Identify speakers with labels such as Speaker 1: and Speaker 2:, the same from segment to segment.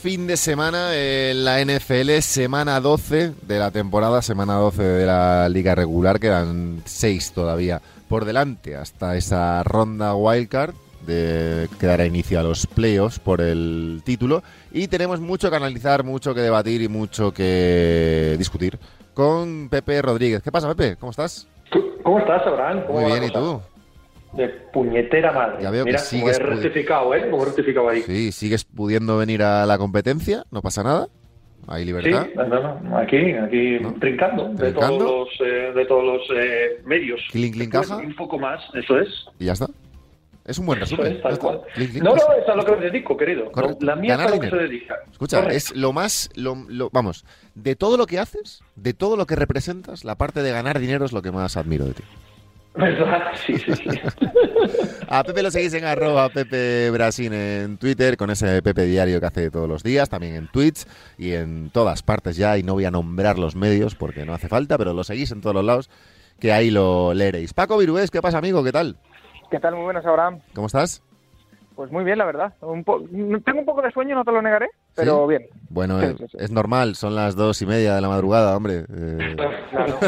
Speaker 1: fin de semana en la NFL, semana 12 de la temporada, semana 12 de la liga regular, quedan seis todavía por delante hasta esa ronda wildcard de que dará inicio a los playoffs por el título y tenemos mucho que analizar, mucho que debatir y mucho que discutir con Pepe Rodríguez. ¿Qué pasa, Pepe? ¿Cómo estás?
Speaker 2: ¿Cómo estás, Abraham?
Speaker 1: Muy bien, ¿y tú?
Speaker 2: De puñetera madre.
Speaker 1: Ya veo
Speaker 2: Mira,
Speaker 1: que sigues
Speaker 2: como he rectificado, ¿eh? Como he rectificado ahí.
Speaker 1: Sí, sigues pudiendo venir a la competencia, no pasa nada. Hay
Speaker 2: Sí,
Speaker 1: libertad.
Speaker 2: no, no, aquí, aquí
Speaker 1: ¿No?
Speaker 2: brincando, de todos los, eh, de todos los eh, medios.
Speaker 1: Caja.
Speaker 2: Un poco más, eso es.
Speaker 1: Y ya está. Es un buen resumen.
Speaker 2: es, No, no, eso es a lo que me dedico, querido. No, la mía es a lo que se dedica.
Speaker 1: Escucha,
Speaker 2: Correcto.
Speaker 1: es lo más, lo, lo- vamos, de todo lo que haces, de todo lo que representas, la parte de ganar dinero es lo que más admiro de ti.
Speaker 2: ¿Verdad? Sí, sí, sí.
Speaker 1: A Pepe lo seguís en arroba Pepe Brasil en Twitter, con ese Pepe diario que hace todos los días, también en Twitch y en todas partes ya, y no voy a nombrar los medios porque no hace falta, pero lo seguís en todos los lados, que ahí lo leeréis. Paco Virués, ¿qué pasa amigo? ¿Qué tal?
Speaker 3: ¿Qué tal? Muy buenas, Abraham.
Speaker 1: ¿Cómo estás?
Speaker 3: Pues muy bien, la verdad. Un po- Tengo un poco de sueño, no te lo negaré, pero bien.
Speaker 1: Bueno,
Speaker 3: Sí,
Speaker 1: eh,
Speaker 3: sí, sí.
Speaker 1: es normal, son las dos y media de la madrugada, hombre. eh,
Speaker 3: Claro.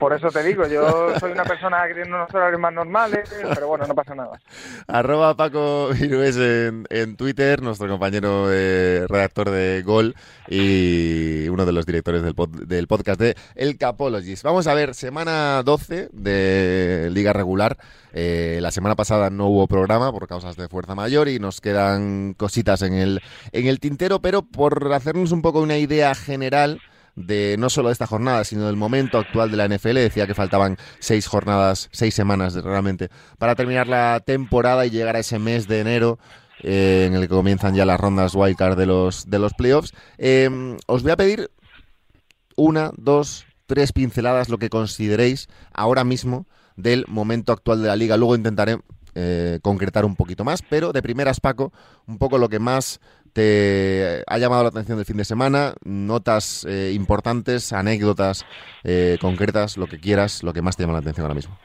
Speaker 3: Por eso te digo, yo soy una persona que tiene unos horarios más normales, pero bueno, no pasa nada.
Speaker 1: Arroba Paco Virués en, en Twitter, nuestro compañero eh, redactor de Gol y uno de los directores del, pod- del podcast de El Capologist. Vamos a ver, semana 12 de Liga Regular. Eh, la semana pasada no hubo programa por causas de fuerza mayor y nos quedan cositas en el, en el tintero, pero por hacernos un poco una idea general de no solo de esta jornada, sino del momento actual de la NFL. Decía que faltaban seis jornadas, seis semanas realmente, para terminar la temporada y llegar a ese mes de enero eh, en el que comienzan ya las rondas wildcard de los, de los playoffs. Eh, os voy a pedir una, dos, tres pinceladas, lo que consideréis ahora mismo del momento actual de la liga. Luego intentaré eh, concretar un poquito más, pero de primeras, Paco, un poco lo que más te ha llamado la atención del fin de semana, notas eh, importantes, anécdotas eh, concretas, lo que quieras, lo que más te llama la atención ahora mismo.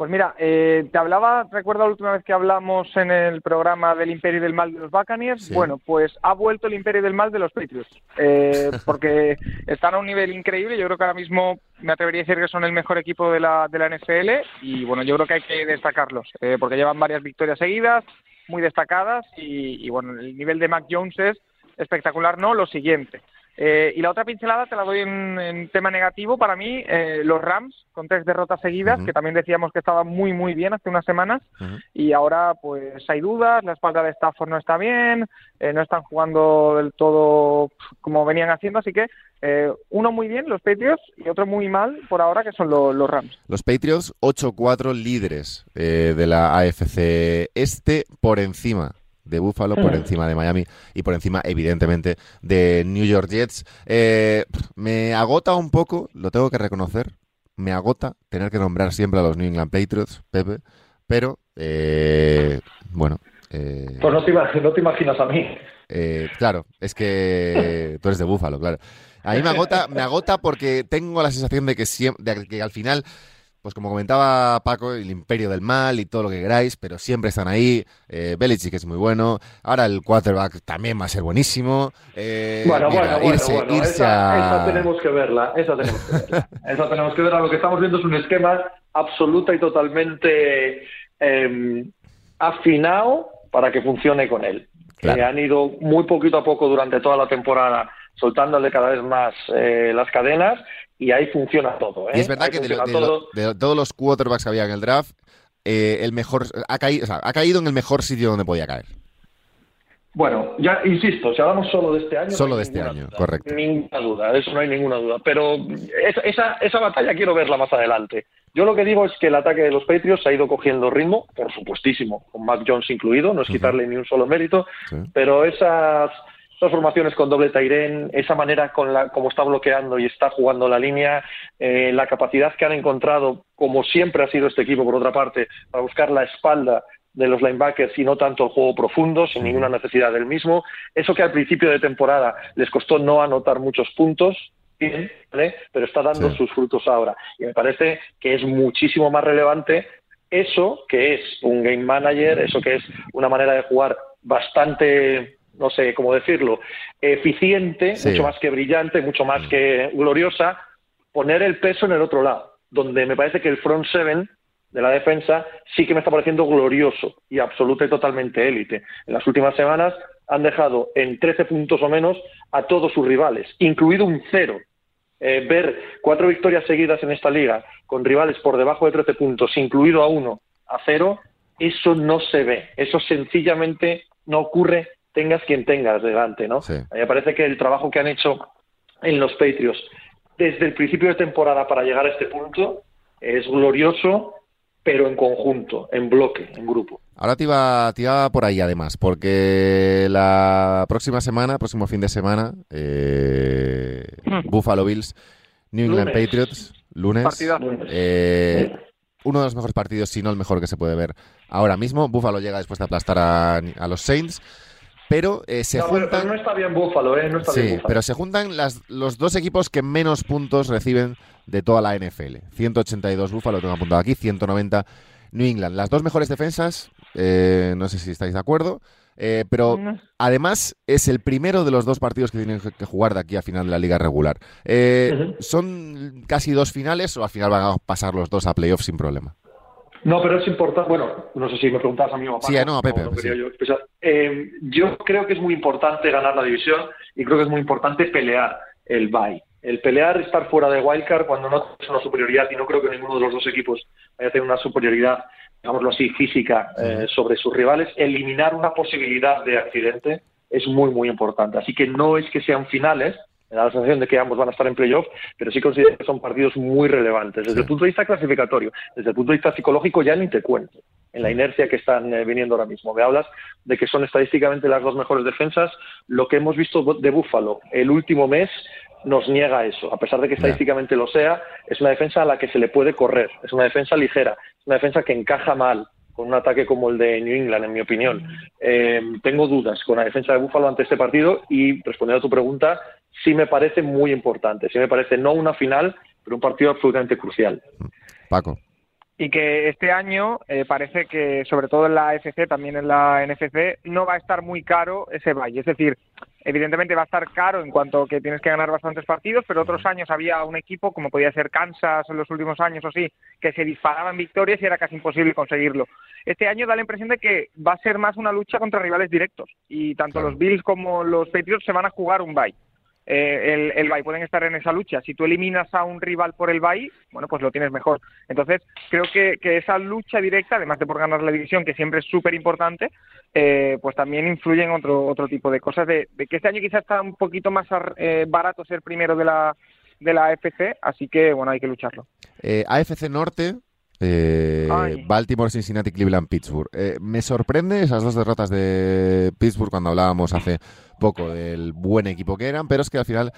Speaker 3: Pues mira, eh, te hablaba, recuerdo la última vez que hablamos en el programa del Imperio del Mal de los Buccaneers.
Speaker 1: Sí.
Speaker 3: Bueno, pues ha vuelto el Imperio del Mal de los Patriots, eh, porque están a un nivel increíble. Yo creo que ahora mismo me atrevería a decir que son el mejor equipo de la, de la NFL y bueno, yo creo que hay que destacarlos, eh, porque llevan varias victorias seguidas, muy destacadas y, y, bueno, el nivel de Mac Jones es espectacular, ¿no? Lo siguiente. Eh, y la otra pincelada te la doy en, en tema negativo. Para mí, eh, los Rams, con tres derrotas seguidas, que también decíamos que estaban muy, muy bien hace unas semanas, y ahora pues hay dudas, la espalda de Stafford no está bien, eh, no están jugando del todo como venían haciendo, así que eh, uno muy bien, los Patriots, y otro muy mal por ahora, que son lo- los Rams.
Speaker 1: Los Patriots 8-4 líderes eh, de la AFC Este por encima de Buffalo, por
Speaker 2: Mm.
Speaker 1: encima de Miami y por encima, evidentemente, de New York Jets. Eh, me agota un poco, lo tengo que reconocer, me agota tener que nombrar siempre a los New England Patriots, Pepe, pero, eh, bueno... eh,
Speaker 2: Pues no te, imag- no te imaginas a mí.
Speaker 1: eh, claro, es que tú eres de Búfalo, claro. A mí me agota, me agota porque tengo la sensación de que, siem- de que al final, pues como comentaba Paco, el imperio del mal y todo lo que queráis, pero siempre están ahí. Eh, Belichick es muy bueno. Ahora el quarterback también va a ser buenísimo. Eh,
Speaker 2: Bueno,
Speaker 1: mira,
Speaker 2: bueno, bueno,
Speaker 1: irse,
Speaker 2: bueno,
Speaker 1: irse
Speaker 2: esa,
Speaker 1: a-
Speaker 2: esa tenemos que verla, esa tenemos que verla. esa tenemos que verla. Lo que estamos viendo es un esquema absoluta y totalmente eh, afinado para que funcione con él.
Speaker 1: Claro.
Speaker 2: Eh, han ido muy poquito a poco durante toda la temporada soltándole cada vez más eh, las cadenas y ahí funciona todo. ¿eh?
Speaker 1: Y es verdad
Speaker 2: Ahí
Speaker 1: que de, lo- lo- todos los quarterbacks que había en el draft, eh, el mejor ha caído, o sea, ha caído en el mejor sitio donde podía caer.
Speaker 2: Bueno, ya insisto, si hablamos solo de este año.
Speaker 1: Solo
Speaker 2: no
Speaker 1: de este año,
Speaker 2: duda.
Speaker 1: correcto.
Speaker 2: Ninguna duda, de eso no hay ninguna duda. Pero esa, esa, esa batalla quiero verla más adelante. Yo lo que digo es que el ataque de los Patriots ha ido cogiendo ritmo, por supuestísimo, con Mac Jones incluido, no es quitarle ni un solo mérito,
Speaker 1: Sí.
Speaker 2: pero esas, esas formaciones con doble Tairen, esa manera con la, como está bloqueando y está jugando la línea, eh, la capacidad que han encontrado, como siempre ha sido este equipo, por otra parte, para buscar la espalda de los linebackers y no tanto el juego profundo, sin ninguna necesidad del mismo. Eso que al principio de temporada les costó no anotar muchos puntos, ¿vale? pero está dando
Speaker 1: Sí.
Speaker 2: sus frutos ahora. Y me parece que es muchísimo más relevante eso que es un game manager, eso que es una manera de jugar bastante no sé cómo decirlo, eficiente, mucho más que brillante, mucho más mm. que gloriosa, poner el peso en el otro lado, donde me parece que el front seven de la defensa sí que me está pareciendo glorioso y absoluta y totalmente élite. En las últimas semanas han dejado en 13 puntos o menos a todos sus rivales, incluido un cero. Eh, ver cuatro victorias seguidas en esta liga con rivales por debajo de 13 puntos, incluido a uno, a cero, eso no se ve. Eso sencillamente no ocurre, tengas quien tengas delante, ¿no? me parece que el trabajo que han hecho en los Patriots desde el principio de temporada para llegar a este punto es glorioso pero en conjunto, en bloque, en grupo.
Speaker 1: Ahora te iba, te iba por ahí además, porque la próxima semana, próximo fin de semana, eh, hmm. Buffalo Bills, New England Patriots, lunes. Eh, uno de los mejores partidos, si no el mejor que se puede ver ahora mismo. Buffalo llega después de aplastar a, a los Saints. Pero eh, se juntan.
Speaker 2: no está bien Buffalo, ¿eh? No está
Speaker 1: sí, pero se juntan las, los dos equipos que menos puntos reciben de toda la NFL. 182 Buffalo, tengo apuntado aquí, 190 New England. Las dos mejores defensas, eh, no sé si estáis de acuerdo, eh, pero además es el primero de los dos partidos que tienen que jugar de aquí a final de la liga regular. Eh, ¿Son casi dos finales o al final van a pasar los dos a playoffs sin problema?
Speaker 2: No, pero es importante. Bueno, no sé si me preguntas a mí o a
Speaker 1: Sí, no, a Pepe.
Speaker 2: yo creo que es muy importante ganar la división y creo que es muy importante pelear el bye el pelear estar fuera de wildcard cuando no es una superioridad y no creo que ninguno de los dos equipos vaya a tener una superioridad, digámoslo así, física eh, sobre sus rivales, eliminar una posibilidad de accidente es muy, muy importante. Así que no es que sean finales, me da la sensación de que ambos van a estar en playoff, pero sí considero que son partidos muy relevantes. Desde el punto de vista clasificatorio, desde el punto de vista psicológico, ya ni te cuento en la inercia que están eh, viniendo ahora mismo. Me hablas de que son estadísticamente las dos mejores defensas. Lo que hemos visto de Búfalo el último mes nos niega eso. A pesar de que estadísticamente lo sea, es una defensa a la que se le puede correr, es una defensa ligera, es una defensa que encaja mal con un ataque como el de New England, en mi opinión. Eh, tengo dudas con la defensa de Búfalo ante este partido y respondiendo a tu pregunta, sí me parece muy importante, sí me parece no una final, pero un partido absolutamente crucial.
Speaker 1: Paco
Speaker 3: y que este año eh, parece que, sobre todo en la AFC, también en la NFC, no va a estar muy caro ese valle. Es decir, evidentemente va a estar caro en cuanto que tienes que ganar bastantes partidos, pero otros años había un equipo, como podía ser Kansas en los últimos años o sí, que se disparaban victorias y era casi imposible conseguirlo. Este año da la impresión de que va a ser más una lucha contra rivales directos y tanto los Bills como los Patriots se van a jugar un bye eh, el, el Bay pueden estar en esa lucha. Si tú eliminas a un rival por el Bay, bueno, pues lo tienes mejor. Entonces, creo que, que esa lucha directa, además de por ganar la división, que siempre es súper importante, eh, pues también influye en otro, otro tipo de cosas. De, que este año quizás está un poquito más eh, barato ser primero de la, de la AFC, así que, bueno, hay que lucharlo.
Speaker 1: Eh, AFC Norte, eh, Baltimore, Cincinnati, Cleveland, Pittsburgh. Eh, me sorprende esas dos derrotas de Pittsburgh cuando hablábamos hace poco del buen equipo que eran, pero es que al final,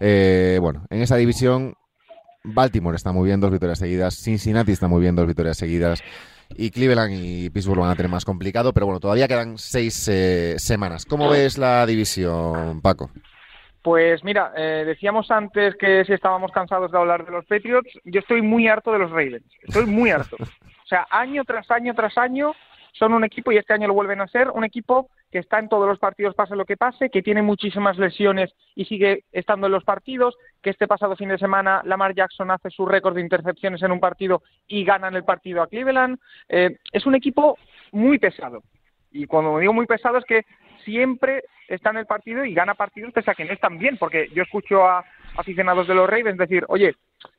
Speaker 1: eh, bueno, en esa división Baltimore está muy bien, dos victorias seguidas, Cincinnati está muy bien, dos victorias seguidas. Y Cleveland y Pittsburgh van a tener más complicado, pero bueno, todavía quedan seis semanas. ¿Cómo ves la división, Paco?
Speaker 3: Pues mira, eh, decíamos antes que si estábamos cansados de hablar de los Patriots, yo estoy muy harto de los Ravens, estoy muy harto. O sea, año tras año tras año son un equipo, y este año lo vuelven a ser, un equipo que está en todos los partidos pase lo que pase, que tiene muchísimas lesiones y sigue estando en los partidos, que este pasado fin de semana Lamar Jackson hace su récord de intercepciones en un partido y ganan el partido a Cleveland. Eh, es un equipo muy pesado. Y cuando digo muy pesado es que siempre está en el partido y gana partidos pese a que no están bien, porque yo escucho a aficionados de los Ravens decir, oye,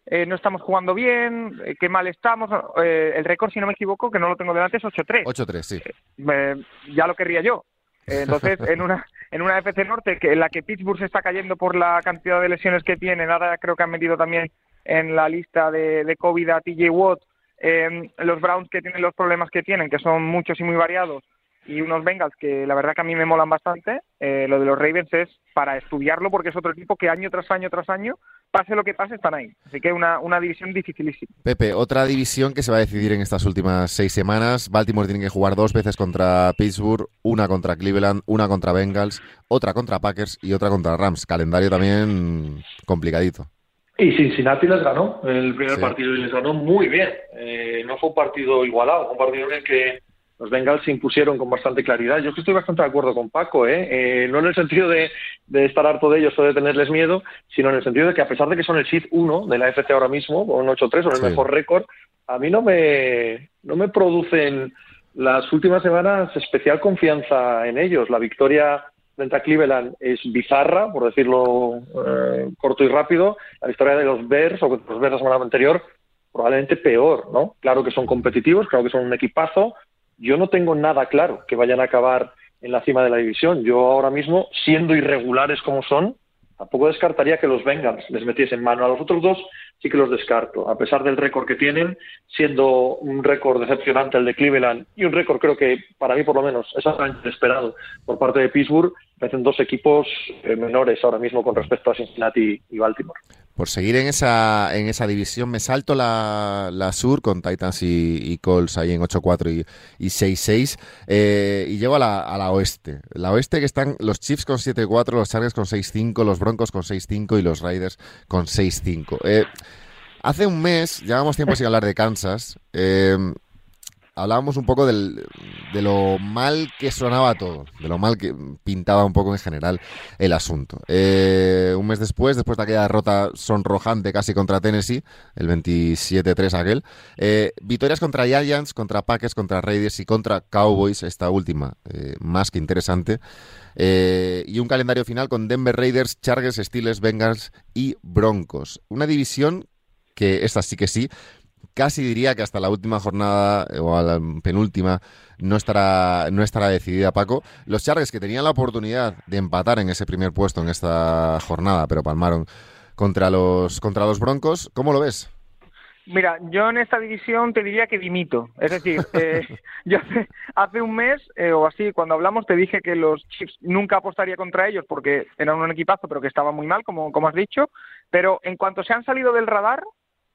Speaker 3: eh, no estamos jugando bien, eh, qué mal estamos. Eh, el récord, si no me equivoco, que no lo tengo delante, es 8-3.
Speaker 1: 8-3, sí.
Speaker 3: ya lo querría yo. entonces, en una en una FC Norte que en la que Pittsburgh se está cayendo por la cantidad de lesiones que tiene, ahora creo que han metido también en la lista de, de COVID a TJ Watt, los Browns que tienen los problemas que tienen, que son muchos y muy variados, y unos Bengals que la verdad que a mí me molan bastante. Eh, lo de los Ravens es para estudiarlo porque es otro equipo que año tras año tras año, pase lo que pase, están ahí. Así que una, una división dificilísima.
Speaker 1: Pepe, otra división que se va a decidir en estas últimas seis semanas. Baltimore tiene que jugar dos veces contra Pittsburgh, una contra Cleveland, una contra Bengals, otra contra Packers y otra contra Rams. Calendario también complicadito.
Speaker 2: Y Cincinnati les ganó el primer partido y les ganó muy bien. Eh, no fue un partido igualado, fue un partido en el que los Bengals se impusieron con bastante claridad. Yo estoy bastante de acuerdo con Paco, ¿eh? ¿eh? no en el sentido de, estar harto de ellos o de tenerles miedo, sino en el sentido de que a pesar de que son el SID 1 de la FC ahora mismo, o un 8-3, o el mejor récord, a mí no me, no me producen las últimas semanas especial confianza en ellos. La victoria frente a Cleveland es bizarra, por decirlo eh, corto y rápido. La victoria de los Bears, o los Bears la semana anterior, probablemente peor, ¿no? Claro que son competitivos, claro que son un equipazo. Yo no tengo nada claro que vayan a acabar en la cima de la división. Yo ahora mismo, siendo irregulares como son, tampoco descartaría que los Bengals les metiesen mano. A los otros dos sí que los descarto, a pesar del récord que tienen, siendo un récord decepcionante el de Cleveland y un récord creo que para mí por lo menos es esperado por parte de Pittsburgh, parecen dos equipos eh, menores ahora mismo con respecto a Cincinnati y Baltimore
Speaker 1: por seguir en esa, en esa división, me salto la, la sur con Titans y, Colts ahí en 8-4 y, 6-6 eh, y llego a la, a la oeste. La oeste que están los Chiefs con 7-4, los Chargers con 6-5, los Broncos con 6-5 y los Raiders con 6-5. Eh, hace un mes, llevamos tiempo sin hablar de Kansas. Hablábamos un poco de lo mal que sonaba todo, de lo mal que pintaba un poco en general el asunto. Eh, un mes después, después de aquella derrota sonrojante casi contra Tennessee, el 27-3 aquel, eh, victorias contra Giants, contra Packers, contra Raiders y contra Cowboys, esta última eh, más que interesante. y un calendario final con Denver Raiders, Chargers, Steelers, Bengals y Broncos. Una división que esta sí que sí, casi diría que hasta la última jornada o a la penúltima no estará, no estará decidida, Paco. Los Chargers que tenían la oportunidad de empatar en ese primer puesto en esta jornada, pero palmaron contra los, contra los Broncos, ¿cómo lo ves?
Speaker 3: Mira, yo en esta división te diría que dimito. Es decir, eh, yo hace, un mes eh, o así, cuando hablamos, te dije que los Chiefs nunca apostaría contra ellos porque eran un equipazo, pero que estaba muy mal, como, como has dicho. Pero en cuanto se han salido del radar,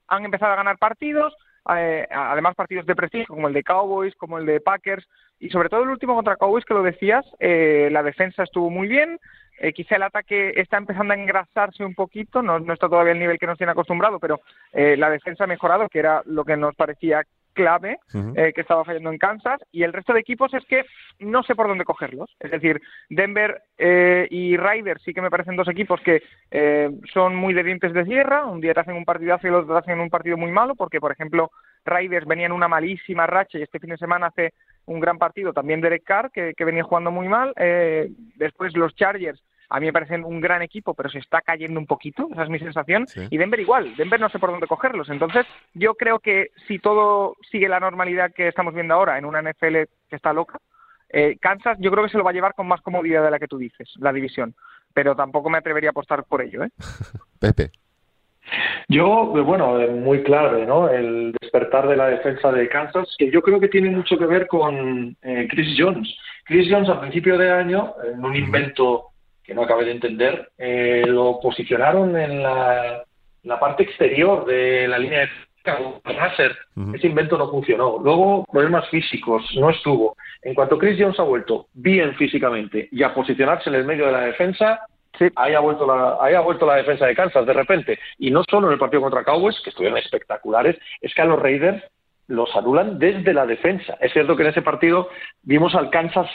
Speaker 3: han empezado a ganar partidos, eh, además partidos de prestigio como el de Cowboys, como el de Packers y sobre todo el último contra Cowboys que lo decías, eh, la defensa estuvo muy bien, eh, quizá el ataque está empezando a engrasarse un poquito, no, no está todavía al nivel que nos tiene acostumbrado, pero la defensa ha mejorado, que era lo que nos parecía clave eh, que estaba fallando en Kansas y el resto de equipos es que no sé por dónde cogerlos. Es decir, Denver eh, y Riders sí que me parecen dos equipos que eh, son muy de dientes de sierra. Un día te hacen un partidazo y el otro te hacen un partido muy malo porque, por ejemplo, Riders venía en una malísima racha y este fin de semana hace un gran partido también Derek Carr que, que venía jugando muy mal. después los Chargers a mí me parecen un gran equipo, pero se está cayendo un poquito, esa es mi sensación. Y Denver igual, Denver no sé por dónde cogerlos. Entonces, yo creo que si todo sigue la normalidad que estamos viendo ahora en una NFL que está loca, eh, Kansas yo creo que se lo va a llevar con más comodidad de la que tú dices, la división. Pero tampoco me atrevería a apostar por ello. ¿eh?
Speaker 1: Pepe.
Speaker 2: Yo, bueno, eh, muy clave, ¿no? El despertar de la defensa de Kansas, que yo creo que tiene mucho que ver con eh, Chris Jones. Chris Jones, al principio de año, en un invento que no acabé de entender, eh, lo posicionaron en la, parte exterior de la línea de láser. Ese invento no funcionó. Luego, problemas físicos, no estuvo. En cuanto Chris Jones ha vuelto bien físicamente y a posicionarse en el medio de la defensa, ahí, ha vuelto la, ahí ha vuelto la defensa de Kansas de repente. Y no solo en el partido contra Cowboys, que estuvieron espectaculares, es que a los Raiders los anulan desde la defensa. Es cierto que en ese partido vimos al Kansas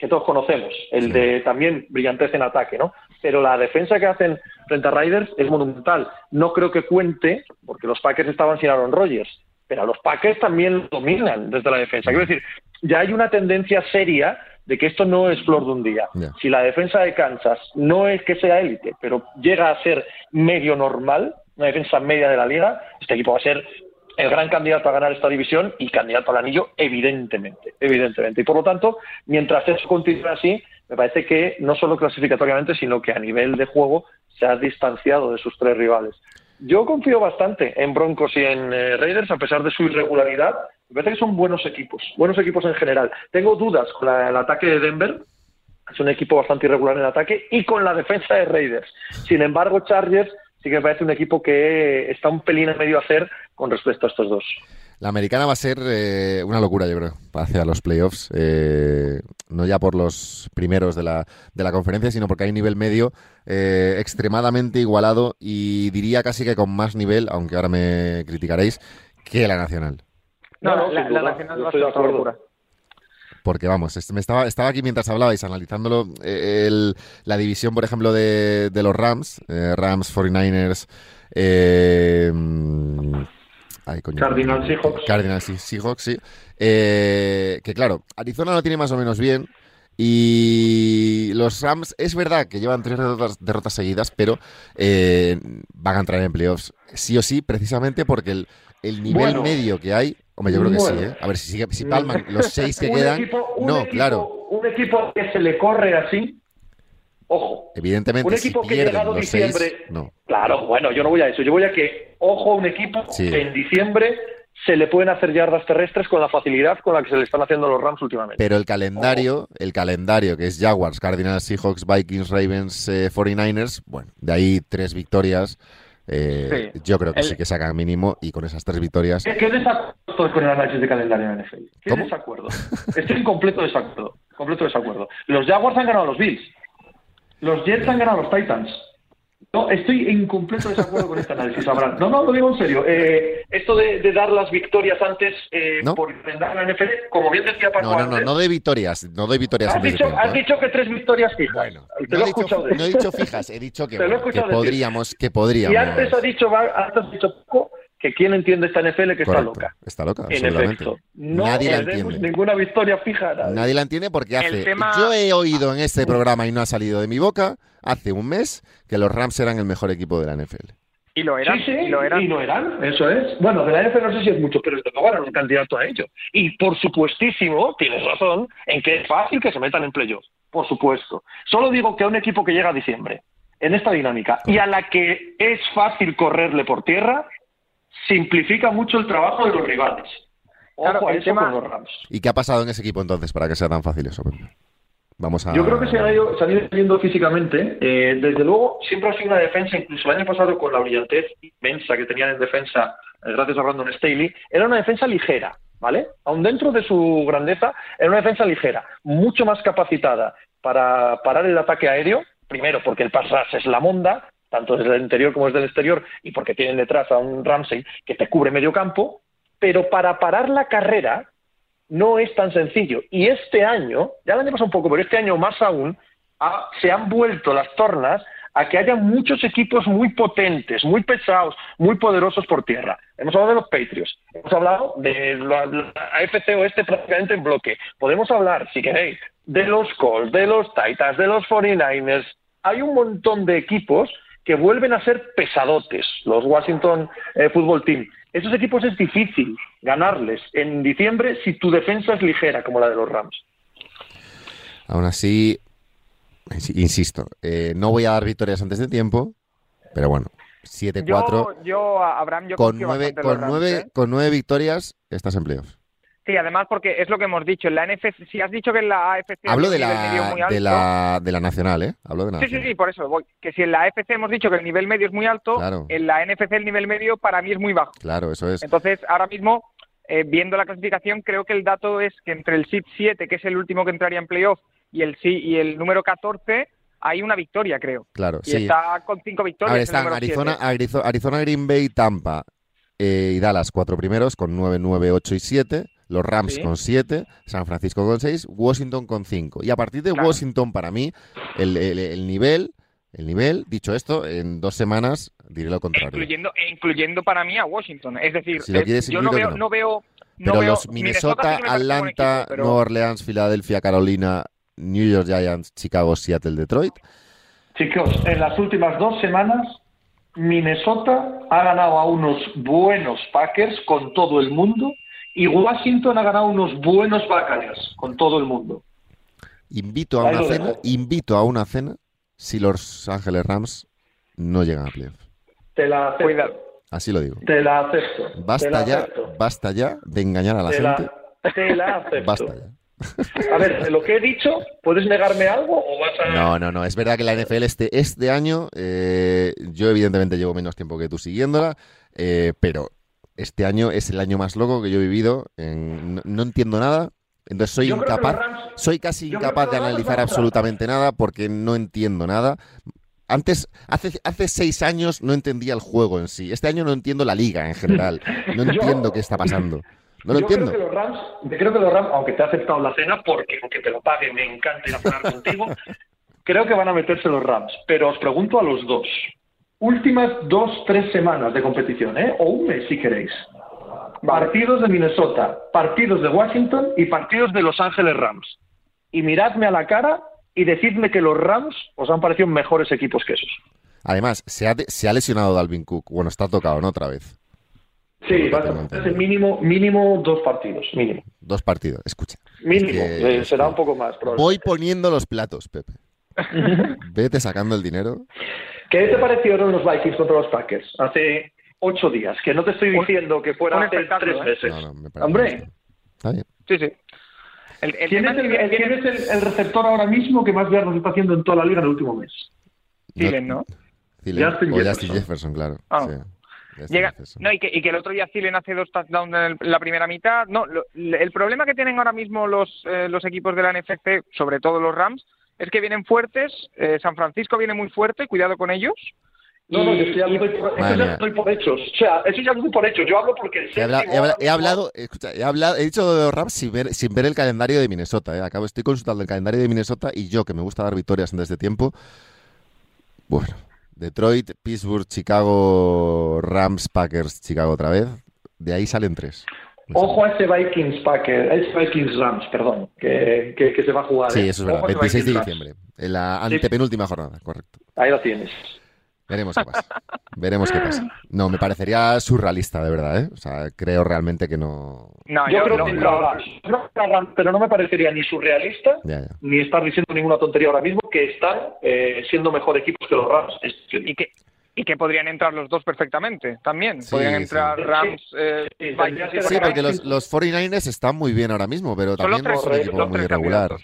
Speaker 2: que todos conocemos, el de también brillantez en ataque, ¿no? Pero la defensa que hacen frente a Riders es monumental. No creo que cuente, porque los Packers estaban sin Aaron Rodgers, pero a los Packers también dominan desde la defensa. Quiero decir, ya hay una tendencia seria de que esto no es flor de un día. Si la defensa de Kansas no es que sea élite, pero llega a ser medio normal, una defensa media de la liga, este equipo va a ser el gran candidato a ganar esta división y candidato al anillo, evidentemente, evidentemente. Y por lo tanto, mientras eso continúe así, me parece que no solo clasificatoriamente, sino que a nivel de juego se ha distanciado de sus tres rivales. Yo confío bastante en Broncos y en eh, Raiders, a pesar de su irregularidad. Me parece que son buenos equipos, buenos equipos en general. Tengo dudas con el ataque de Denver, es un equipo bastante irregular en ataque, y con la defensa de Raiders. Sin embargo, Chargers sí que me parece un equipo que está un pelín en medio a hacer con respecto a estos dos.
Speaker 1: La americana va a ser eh, una locura, yo creo, hacia los playoffs. Eh, no ya por los primeros de la, de la conferencia, sino porque hay nivel medio eh, extremadamente igualado y diría casi que con más nivel, aunque ahora me criticaréis, que la nacional.
Speaker 3: No, la, nacional va a ser una locura.
Speaker 1: Porque vamos, me estaba, estaba aquí mientras hablabais analizándolo, eh, el, la división, por ejemplo, de, de los Rams, eh, Rams, 49ers, eh,
Speaker 2: ay, coño, Cardinals Seahawks.
Speaker 1: Cardinals y Seahawks, sí. Eh, que claro, Arizona lo tiene más o menos bien. Y los Rams, es verdad que llevan tres derrotas, seguidas, pero eh, van a entrar en playoffs sí o sí, precisamente porque el, el nivel medio que hay, hombre, yo creo que sí, ¿eh? A ver, si, sigue, si palman los seis que quedan, no, claro.
Speaker 2: Un equipo que se le corre así, ojo.
Speaker 1: Evidentemente,
Speaker 2: un equipo que ha llegado diciembre,
Speaker 1: no.
Speaker 2: Claro, bueno, yo no voy a eso, yo voy a que, ojo, un equipo que en diciembre se le pueden hacer yardas terrestres con la facilidad con la que se le están haciendo los Rams últimamente.
Speaker 1: Pero el calendario, el calendario que es Jaguars, Cardinals, Seahawks, Vikings, Ravens, 49ers, eh, bueno, de ahí tres victorias. Eh, yo creo que sí que sacan mínimo y con esas tres victorias.
Speaker 2: ¿Qué, desacuerdo con el análisis de calendario en NFL? ¿Qué desacuerdo? Estoy en completo desacuerdo. Completo desacuerdo. Los Jaguars han ganado a los Bills. Los Jets han ganado a los Titans. No, estoy en completo desacuerdo con este análisis, Abraham. No, no, lo digo en serio. Eh, esto de, dar las victorias antes eh, por enfrentar la NFL, como bien decía Paco
Speaker 1: No, no, no, no de victorias, no de victorias
Speaker 2: Has, dicho, has dicho que tres victorias fijas.
Speaker 1: Bueno, te lo he dicho, no he dicho fijas, he dicho que, que podríamos, que podríamos.
Speaker 2: Y antes ha dicho, antes ha dicho poco que quién entiende esta NFL que está loca.
Speaker 1: Está loca,
Speaker 2: en efecto. No
Speaker 1: Nadie la entiende.
Speaker 2: ninguna victoria fija.
Speaker 1: Nadie. la entiende porque hace. Yo he oído en este programa y no ha salido de mi boca hace un mes que los Rams eran el mejor equipo de la NFL.
Speaker 3: Y lo eran.
Speaker 2: Sí, sí, y lo eran. Y lo eran, eso es. Bueno, de la NFL no sé si es mucho, pero desde luego eran un candidato a ello. Y por supuestísimo, tienes razón, en que es fácil que se metan en playoffs. Por supuesto. Solo digo que a un equipo que llega a diciembre, en esta dinámica, y a la que es fácil correrle por tierra, simplifica mucho el trabajo de los rivales. Ojo a eso con los Rams.
Speaker 1: ¿Y qué ha pasado en ese equipo entonces para que sea tan fácil eso? Vamos a...
Speaker 2: Yo creo que se han ido, se viendo físicamente. Eh, desde luego, siempre ha sido una defensa, incluso el año pasado con la brillantez inmensa que tenían en defensa, eh, gracias a Brandon Staley, era una defensa ligera, ¿vale? Aún dentro de su grandeza, era una defensa ligera, mucho más capacitada para parar el ataque aéreo, primero porque el pass es la monda, tanto desde el interior como desde el exterior, y porque tienen detrás a un Ramsey que te cubre medio campo, pero para parar la carrera no es tan sencillo. Y este año, ya el año pasado un poco, pero este año más aún, se han vuelto las tornas a que haya muchos equipos muy potentes, muy pesados, muy poderosos por tierra. Hemos hablado de los Patriots, hemos hablado de la, AFC Oeste prácticamente en bloque. Podemos hablar, si queréis, de los Colts, de los Titans, de los 49ers. Hay un montón de equipos que vuelven a ser pesadotes, los Washington eh, Football Team. Esos equipos es difícil ganarles en diciembre si tu defensa es ligera, como la de los Rams.
Speaker 1: Aún así, insisto, eh, no voy a dar victorias antes de tiempo, pero bueno, 7-4.
Speaker 3: Yo, Abraham, yo
Speaker 1: con, nueve, con, nueve, ¿eh? con nueve victorias estás en playoffs.
Speaker 3: Sí, además porque es lo que hemos dicho, en la NFC, si has dicho que en la AFC
Speaker 1: Hablo de la, de la de la nacional, ¿eh? Hablo de
Speaker 3: Sí, sí, sí, por eso voy. Que si en la AFC hemos dicho que el nivel medio es muy alto, en la NFC el nivel medio para mí es muy bajo.
Speaker 1: Claro, eso es.
Speaker 3: Entonces, ahora mismo eh, viendo la clasificación, creo que el dato es que entre el SIP 7, que es el último que entraría en playoff, y el y el número 14 hay una victoria, creo.
Speaker 1: Claro,
Speaker 3: y está con cinco victorias. Ahora
Speaker 1: están Arizona, Arizona, Green Bay, Tampa eh, y Dallas, cuatro primeros, con 9, 9, 8 y 7 los Rams con 7, San Francisco con 6, Washington con 5. Y a partir de Washington, para mí, el, nivel, el nivel, dicho esto, en dos semanas diré lo contrario.
Speaker 3: Incluyendo, incluyendo para mí a Washington. Es decir,
Speaker 1: yo no veo,
Speaker 3: no. veo,
Speaker 1: Pero los Minnesota, Atlanta, Nueva Orleans, Filadelfia, Carolina, New York Giants, Chicago, Seattle, Detroit.
Speaker 2: Chicos, en las últimas dos semanas Minnesota ha ganado a unos buenos Packers con todo el mundo y Washington ha ganado unos buenos bacanes con todo el mundo.
Speaker 1: Invito a una cena, invito a una cena si los Ángeles Rams no llegan a playoff.
Speaker 2: Te la acepto.
Speaker 1: Así lo digo.
Speaker 2: Te la acepto.
Speaker 1: Basta ya, basta ya de engañar a la gente.
Speaker 2: te la acepto.
Speaker 1: Basta ya.
Speaker 2: A ver, de lo que he dicho, ¿puedes negarme algo o vas a...?
Speaker 1: No, no, no. Es verdad que la NFL este, este año, eh, yo evidentemente llevo menos tiempo que tú siguiéndola, eh, pero este año es el año más loco que yo he vivido. no, entiendo nada. Entonces soy incapaz, soy casi incapaz de analizar absolutamente nada porque no entiendo nada. Antes, hace, hace seis años no entendía el juego en sí. Este año no entiendo la liga en general. No entiendo qué está pasando. No lo
Speaker 2: Yo
Speaker 1: entiendo.
Speaker 2: Creo que los Rams, creo que los Rams, aunque te ha aceptado la cena, porque aunque te lo pague, me encanta ir a cenar contigo, creo que van a meterse los Rams. Pero os pregunto a los dos. Últimas dos, tres semanas de competición, ¿eh? O un mes, si queréis. Partidos de Minnesota, partidos de Washington y partidos de Los Ángeles Rams. Y miradme a la cara y decidme que los Rams os han parecido mejores equipos que esos.
Speaker 1: Además, se ha, se ha lesionado Dalvin Cook. Bueno, está tocado, ¿no? Otra vez.
Speaker 2: Sí, va a ser mínimo, mínimo dos partidos, mínimo.
Speaker 1: Dos partidos. Escucha.
Speaker 2: Mínimo,
Speaker 1: Es que-
Speaker 2: eh, será un poco más.
Speaker 1: Voy poniendo los platos, Pepe. Vete sacando el dinero.
Speaker 2: ¿Qué te parecieron los Vikings contra los Packers hace ocho días? Que no te estoy
Speaker 3: Un-
Speaker 2: diciendo que fuera
Speaker 3: un
Speaker 2: hace tres
Speaker 3: ¿eh?
Speaker 2: meses.
Speaker 1: No, no, parece
Speaker 2: Hombre.
Speaker 1: Está bien.
Speaker 3: Sí, sí. El, el
Speaker 2: ¿quién es, el,
Speaker 3: viene-
Speaker 2: quién es el- el receptor ahora mismo que más yardas está haciendo en toda la liga en el último mes?
Speaker 3: Thielen, ¿no?
Speaker 1: Thielen.
Speaker 2: Justin
Speaker 1: o Justin
Speaker 2: Jefferson.
Speaker 1: Jefferson, claro.
Speaker 3: Ah.
Speaker 1: sí.
Speaker 3: Llega,
Speaker 1: Jefferson.
Speaker 3: no, y, que, y que el otro día Thielen hace dos touchdowns en el- la primera mitad. No, lo- el problema que tienen ahora mismo los, eh, los equipos de la NFC, sobre todo los Rams, es que vienen fuertes. eh, San Francisco viene muy fuerte, cuidado con ellos.
Speaker 2: No, no, yo estoy
Speaker 3: y-
Speaker 2: hablando por, eso
Speaker 1: Madre
Speaker 2: ya
Speaker 1: mía.
Speaker 2: estoy por hechos. O sea, eso ya lo doy por hechos. Yo hablo porque
Speaker 1: He, habla-
Speaker 2: séptimo
Speaker 1: he habla-
Speaker 2: ahora
Speaker 1: he
Speaker 2: mismo-
Speaker 1: hablado, escucha, he hablado, he dicho de los Rams sin ver, sin ver el calendario de Minnesota. ¿eh? Acabo, estoy consultando el calendario de Minnesota y yo, que me gusta dar victorias antes de tiempo. Bueno, Detroit, Pittsburgh, Chicago, Rams, Packers, Chicago otra vez. De ahí salen tres.
Speaker 2: Ojo a ese Vikings Packers, ese Vikings Rams, perdón, que, que, que se va a jugar.
Speaker 1: Sí,
Speaker 2: ¿eh?
Speaker 1: eso es verdad.
Speaker 2: Ojo a ese
Speaker 1: 26 de diciembre. En la antepenúltima jornada, correcto.
Speaker 2: Ahí lo tienes.
Speaker 1: Veremos qué pasa. Veremos qué pasa. No, me parecería surrealista, de verdad, ¿eh? O sea, creo realmente que no.
Speaker 3: No,
Speaker 2: yo,
Speaker 3: yo,
Speaker 2: creo que hagan, pero no me parecería ni surrealista
Speaker 1: Ya, ya.
Speaker 2: ni estar diciendo ninguna tontería ahora mismo que están eh, siendo mejor equipos que los Rams.
Speaker 3: Y que y que podrían entrar los dos perfectamente también.
Speaker 1: Sí,
Speaker 3: podrían entrar
Speaker 2: Sí.
Speaker 3: Rams, eh,
Speaker 2: Sí,
Speaker 1: Sí, porque los, los 49ers están muy bien ahora mismo, pero
Speaker 3: Son
Speaker 1: también
Speaker 3: tres-
Speaker 1: es un equipo muy irregular.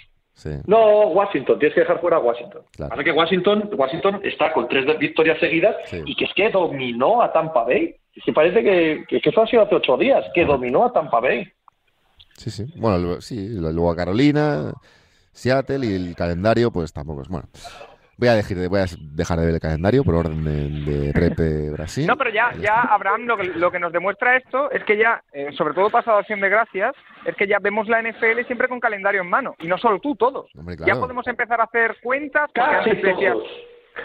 Speaker 2: No, Washington, tienes que dejar fuera a Washington.
Speaker 1: Claro.
Speaker 2: Que Washington, Washington está con tres victorias seguidas
Speaker 1: Sí.
Speaker 2: y que es que dominó a Tampa Bay. Es que parece que, que, que eso ha sido hace ocho días, que dominó a Tampa Bay.
Speaker 1: Sí, sí. Bueno, luego- sí, luego a Carolina, Seattle y el calendario, pues tampoco es bueno. Voy a dejar de, voy a dejar de ver el calendario por orden de, de Prepe Brasil.
Speaker 3: No, pero ya, ya. Abraham, lo que, lo que nos demuestra esto es que ya, eh, sobre todo pasado Acción de Gracias, es que ya vemos la NFL siempre con calendario en mano. Y no solo tú, todos.
Speaker 1: Hombre, claro.
Speaker 3: Ya podemos empezar a hacer cuentas.
Speaker 2: Casi
Speaker 3: antes decías-
Speaker 2: todos.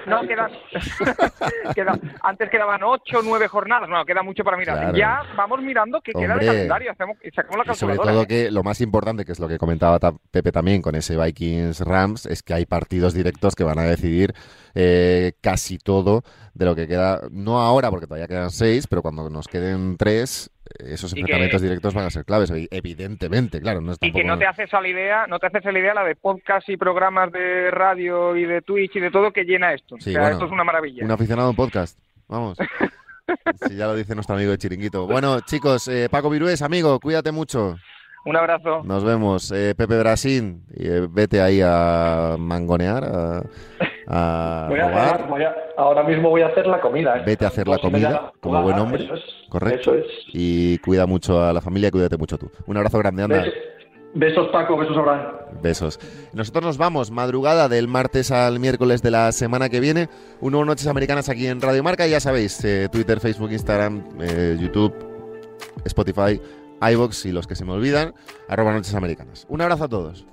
Speaker 3: No, quedan, queda- antes quedaban ocho, nueve jornadas. No, queda mucho para mirar.
Speaker 1: Claro.
Speaker 3: Ya vamos mirando qué queda
Speaker 1: Hombre.
Speaker 3: de calendario. Hacemos, sacamos la
Speaker 1: Y sobre
Speaker 3: calculadora.
Speaker 1: todo que lo más importante, que es lo que comentaba ta- Pepe también con ese Vikings Rams, es que hay partidos directos que van a decidir eh, casi todo de lo que queda, no ahora porque todavía quedan seis, pero cuando nos queden tres, esos
Speaker 3: que-
Speaker 1: enfrentamientos directos van a ser claves, evi- evidentemente, claro. No es
Speaker 3: Y que no te haces a la idea, no te haces a la idea la de podcast y programas de radio y de Twitch y de todo que llena esto.
Speaker 1: Sí,
Speaker 3: o sea,
Speaker 1: bueno,
Speaker 3: esto es una maravilla.
Speaker 1: Un aficionado un podcast. Vamos. Si ya lo dice nuestro amigo de Chiringuito. Bueno, chicos, eh, Paco Virués, amigo, cuídate mucho.
Speaker 3: Un abrazo.
Speaker 1: Nos vemos. Eh, Pepe Brasín, eh, vete ahí a mangonear, a, a
Speaker 2: Voy a
Speaker 1: robar.
Speaker 2: hacer- voy a- ahora mismo voy a hacer la comida. ¿eh?
Speaker 1: Vete a hacer la comida,
Speaker 2: la
Speaker 1: como
Speaker 2: jugada,
Speaker 1: buen hombre.
Speaker 2: Eso es.
Speaker 1: Correcto.
Speaker 2: Eso es.
Speaker 1: Y cuida mucho a la familia, cuídate mucho tú. Un abrazo grande, anda.
Speaker 2: Besos, besos Paco, besos Abraham.
Speaker 1: Besos. Nosotros nos vamos, madrugada del martes al miércoles de la semana que viene. Un nuevo Noches Americanas aquí en Radio Marca. Ya sabéis, eh, Twitter, Facebook, Instagram, eh, YouTube, Spotify, iVoox y los que se me olvidan, arroba Noches Americanas. Un abrazo a todos.